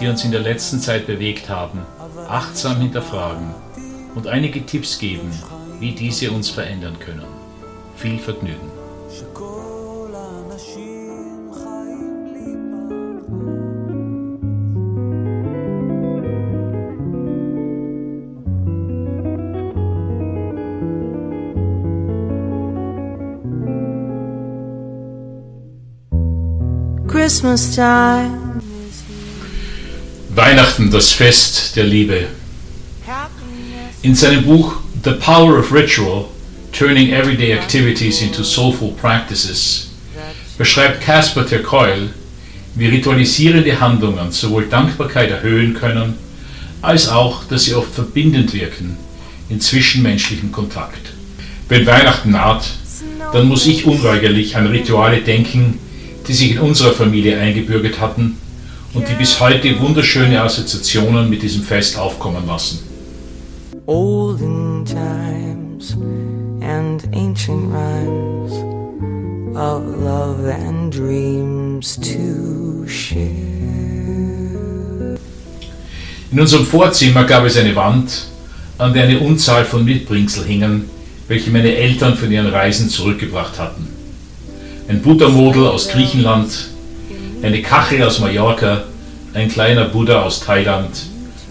die uns in der letzten Zeit bewegt haben, achtsam hinterfragen und einige Tipps geben, wie diese uns verändern können. Viel Vergnügen! Christmas time Weihnachten, das Fest der Liebe. In seinem Buch The Power of Ritual, Turning Everyday Activities into Soulful Practices, beschreibt Caspar ter wie ritualisierende Handlungen sowohl Dankbarkeit erhöhen können, als auch, dass sie oft verbindend wirken in zwischenmenschlichem Kontakt. Wenn Weihnachten naht, dann muss ich unweigerlich an Rituale denken, die sich in unserer Familie eingebürgert hatten und die bis heute wunderschöne Assoziationen mit diesem Fest aufkommen lassen. Olden times and ancient rhymes of love and dreams to share. In unserem Vorzimmer gab es eine Wand, an der eine Unzahl von Mitbringsel hingen, welche meine Eltern von ihren Reisen zurückgebracht hatten. Ein Buttermodel aus Griechenland, eine Kachel aus Mallorca, ein kleiner Buddha aus Thailand,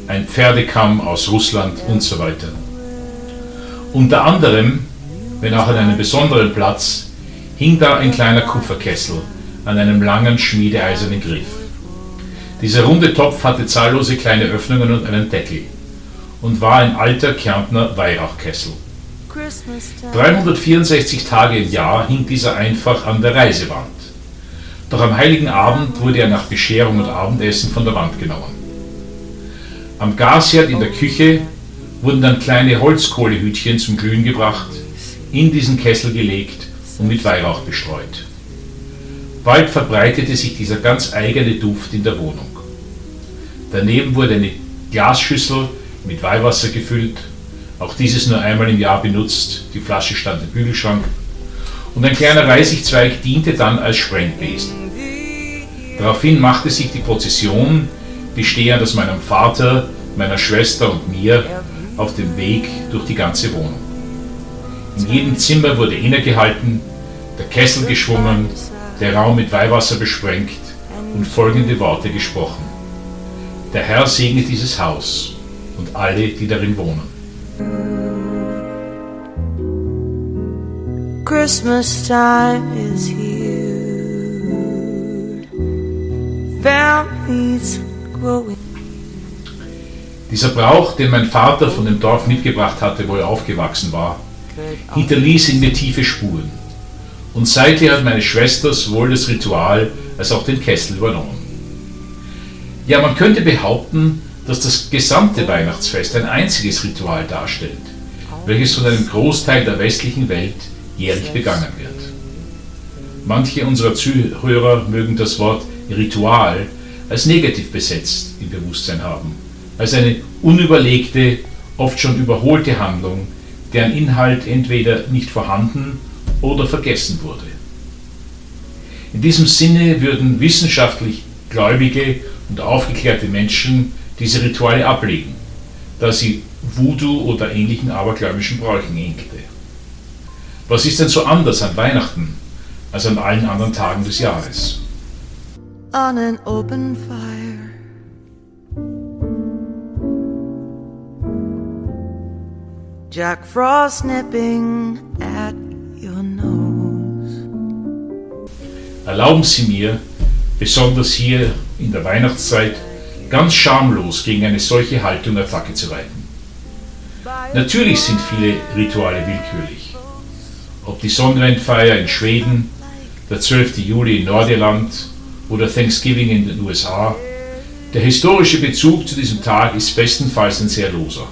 ein Pferdekamm aus Russland und so weiter. Unter anderem, wenn auch an einem besonderen Platz, hing da ein kleiner Kupferkessel an einem langen schmiedeeisernen Griff. Dieser runde Topf hatte zahllose kleine Öffnungen und einen Deckel und war ein alter Kärntner Weihrauchkessel. Christmas time. 364 Tage im Jahr hing dieser einfach an der Reisewand. Doch am heiligen Abend wurde er nach Bescherung und Abendessen von der Wand genommen. Am Gasherd in der Küche wurden dann kleine Holzkohlehütchen zum Glühen gebracht, in diesen Kessel gelegt und mit Weihrauch bestreut. Bald verbreitete sich dieser ganz eigene Duft in der Wohnung. Daneben wurde eine Glasschüssel mit Weihwasser gefüllt, auch dieses nur einmal im Jahr benutzt, die Flasche stand im Bügelschrank, und ein kleiner Reisigzweig diente dann als Sprengbesen. Daraufhin machte sich die Prozession, bestehend aus meinem Vater, meiner Schwester und mir, auf dem Weg durch die ganze Wohnung. In jedem Zimmer wurde innegehalten, der Kessel geschwungen, der Raum mit Weihwasser besprengt und folgende Worte gesprochen. Der Herr segne dieses Haus und alle, die darin wohnen. Christmas time is here. Dieser Brauch, den mein Vater von dem Dorf mitgebracht hatte, wo er aufgewachsen war, hinterließ in mir tiefe Spuren. Und seither hat meine Schwester sowohl das Ritual als auch den Kessel übernommen. Ja, man könnte behaupten, dass das gesamte Weihnachtsfest ein einziges Ritual darstellt, welches von einem Großteil der westlichen Welt jährlich begangen wird. Manche unserer Zuhörer mögen das Wort Ritual als negativ besetzt im Bewusstsein haben, als eine unüberlegte, oft schon überholte Handlung, deren Inhalt entweder nicht vorhanden oder vergessen wurde. In diesem Sinne würden wissenschaftlich gläubige und aufgeklärte Menschen diese Rituale ablegen, da sie Voodoo oder ähnlichen abergläubischen Bräuchen ähnte. Was ist denn so anders an Weihnachten als an allen anderen Tagen des Jahres? On an open fire. Jack Frost nipping at your nose. Erlauben Sie mir, besonders hier in der Weihnachtszeit, ganz schamlos gegen eine solche Haltung Attacke zu reiten. Natürlich sind viele Rituale willkürlich. Ob die Sonnenwendfeier in Schweden, der 12. Juli in Nordirland oder Thanksgiving in den USA, Der historische Bezug zu diesem Tag ist bestenfalls ein sehr loser.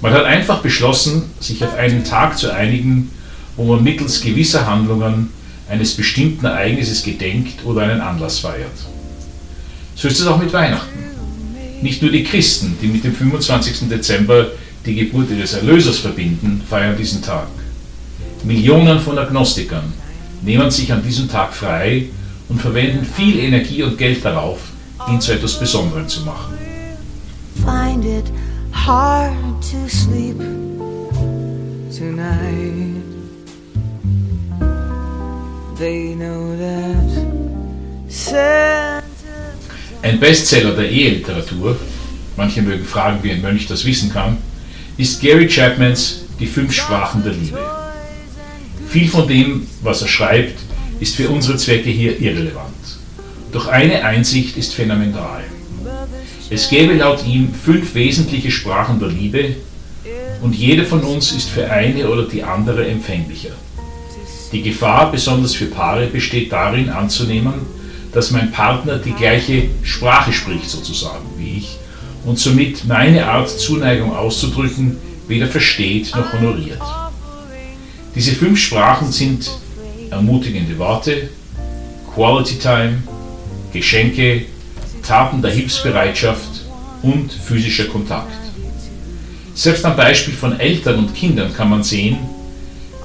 Man hat einfach beschlossen, sich auf einen Tag zu einigen, wo man mittels gewisser Handlungen eines bestimmten Ereignisses gedenkt oder einen Anlass feiert. So ist es auch mit Weihnachten. Nicht nur die Christen, die mit dem 25. Dezember die Geburt ihres Erlösers verbinden, feiern diesen Tag. Millionen von Agnostikern nehmen sich an diesem Tag frei und verwenden viel Energie und Geld darauf, ihn zu etwas Besonderem zu machen. Find it hard to sleep tonight. They know that Ein Bestseller der Eheliteratur, manche mögen fragen, wie ein Mönch das wissen kann, ist Gary Chapmans Die fünf Sprachen der Liebe. Viel von dem, was er schreibt, ist für unsere Zwecke hier irrelevant. Doch eine Einsicht ist phänomenal. Es gäbe laut ihm fünf wesentliche Sprachen der Liebe und jede von uns ist für eine oder die andere empfänglicher. Die Gefahr, besonders für Paare, besteht darin anzunehmen, dass mein Partner die gleiche Sprache spricht sozusagen wie ich und somit meine Art Zuneigung auszudrücken weder versteht noch honoriert. Diese fünf Sprachen sind ermutigende Worte, Quality Time, Geschenke, Taten der Hilfsbereitschaft und physischer Kontakt. Selbst am Beispiel von Eltern und Kindern kann man sehen,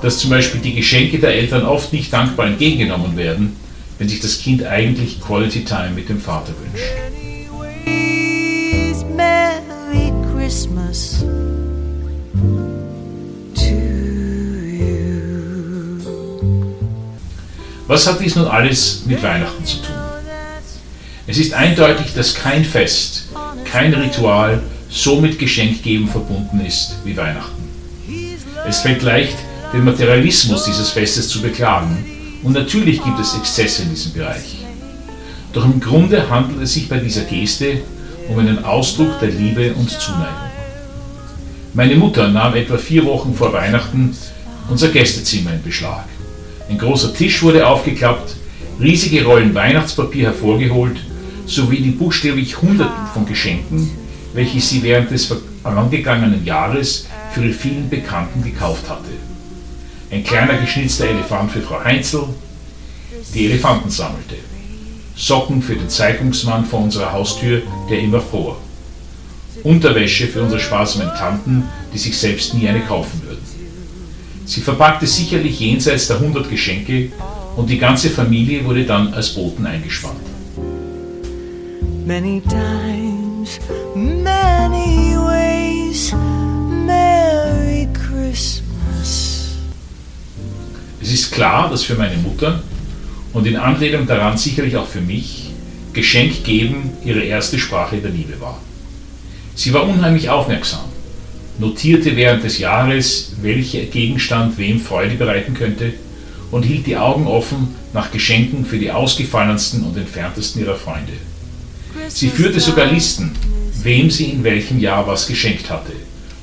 dass zum Beispiel die Geschenke der Eltern oft nicht dankbar entgegengenommen werden, wenn sich das Kind eigentlich Quality Time mit dem Vater wünscht. Merry Christmas Was hat dies nun alles mit Weihnachten zu tun? Es ist eindeutig, dass kein Fest, kein Ritual so mit Geschenkgeben verbunden ist wie Weihnachten. Es fällt leicht, den Materialismus dieses Festes zu beklagen und natürlich gibt es Exzesse in diesem Bereich. Doch im Grunde handelt es sich bei dieser Geste um einen Ausdruck der Liebe und Zuneigung. Meine Mutter nahm etwa vier Wochen vor Weihnachten unser Gästezimmer in Beschlag. Ein großer Tisch wurde aufgeklappt, riesige Rollen Weihnachtspapier hervorgeholt, sowie die buchstäblich Hunderten von Geschenken, welche sie während des vorangegangenen Jahres für ihre vielen Bekannten gekauft hatte. Ein kleiner geschnitzter Elefant für Frau Heinzel, die Elefanten sammelte. Socken für den Zeitungsmann vor unserer Haustür, der immer fror. Unterwäsche für unsere sparsamen Tanten, die sich selbst nie eine kaufen würden. Sie verpackte sicherlich jenseits der 100 Geschenke und die ganze Familie wurde dann als Boten eingespannt. Many times, many ways. Merry Christmas. Es ist klar, dass für meine Mutter und in Anlehnung daran sicherlich auch für mich Geschenk geben ihre erste Sprache der Liebe war. Sie war unheimlich aufmerksam, notierte während des Jahres, welcher Gegenstand wem Freude bereiten könnte und hielt die Augen offen nach Geschenken für die ausgefallensten und entferntesten ihrer Freunde. Sie führte sogar Listen, wem sie in welchem Jahr was geschenkt hatte,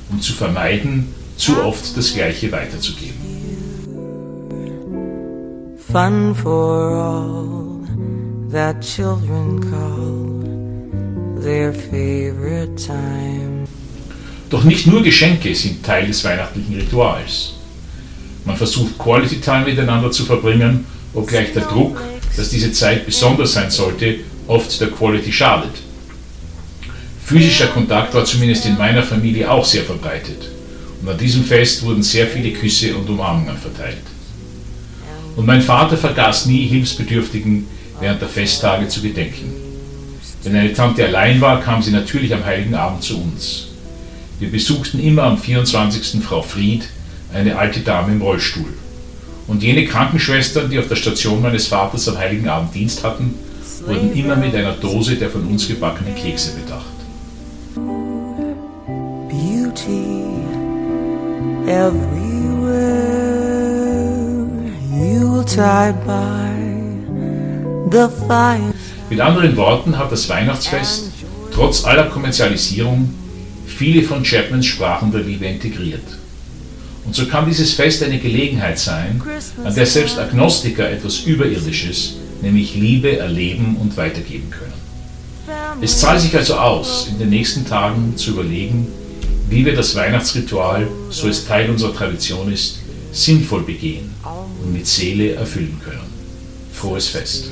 um zu vermeiden, zu oft das Gleiche weiterzugeben. Fun for all that children call their favorite time. Doch nicht nur Geschenke sind Teil des weihnachtlichen Rituals. Man versucht Quality Time miteinander zu verbringen, obgleich der Druck, dass diese Zeit besonders sein sollte, oft der Quality schadet. Physischer Kontakt war zumindest in meiner Familie auch sehr verbreitet. Und an diesem Fest wurden sehr viele Küsse und Umarmungen verteilt. Und mein Vater vergaß nie, Hilfsbedürftigen während der Festtage zu gedenken. Wenn eine Tante allein war, kam sie natürlich am Heiligen Abend zu uns. Wir besuchten immer am 24. Frau Fried, eine alte Dame im Rollstuhl. Und jene Krankenschwestern, die auf der Station meines Vaters am Heiligen Abend Dienst hatten, wurden immer mit einer Dose der von uns gebackenen Kekse bedacht. Beauty everywhere. Yuletide by the fire. Mit anderen Worten hat das Weihnachtsfest, trotz aller Kommerzialisierung, viele von Chapmans Sprachen der Liebe integriert. Und so kann dieses Fest eine Gelegenheit sein, an der selbst Agnostiker etwas Überirdisches, nämlich Liebe, erleben und weitergeben können. Es zahlt sich also aus, in den nächsten Tagen zu überlegen, wie wir das Weihnachtsritual, so es Teil unserer Tradition ist, sinnvoll begehen und mit Seele erfüllen können. Frohes Fest.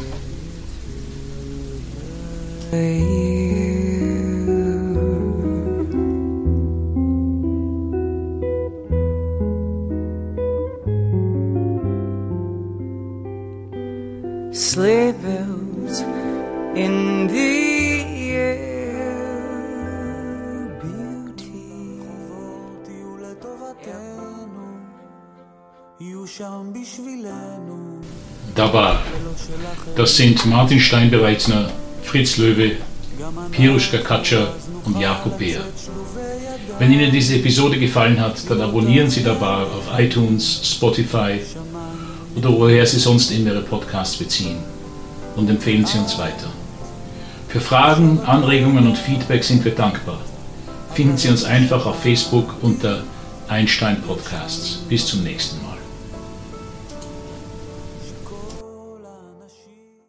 Daba, Das sind Martin Steinbereitner, Fritz Löwe, Piruschka Katscher und Jakob Beer. Wenn Ihnen diese Episode gefallen hat, dann abonnieren Sie Daba auf iTunes, Spotify oder woher Sie sonst immer Ihre Podcasts beziehen und empfehlen Sie uns weiter. Für Fragen, Anregungen und Feedback sind wir dankbar. Finden Sie uns einfach auf Facebook unter Einstein Podcasts. Bis zum nächsten Mal.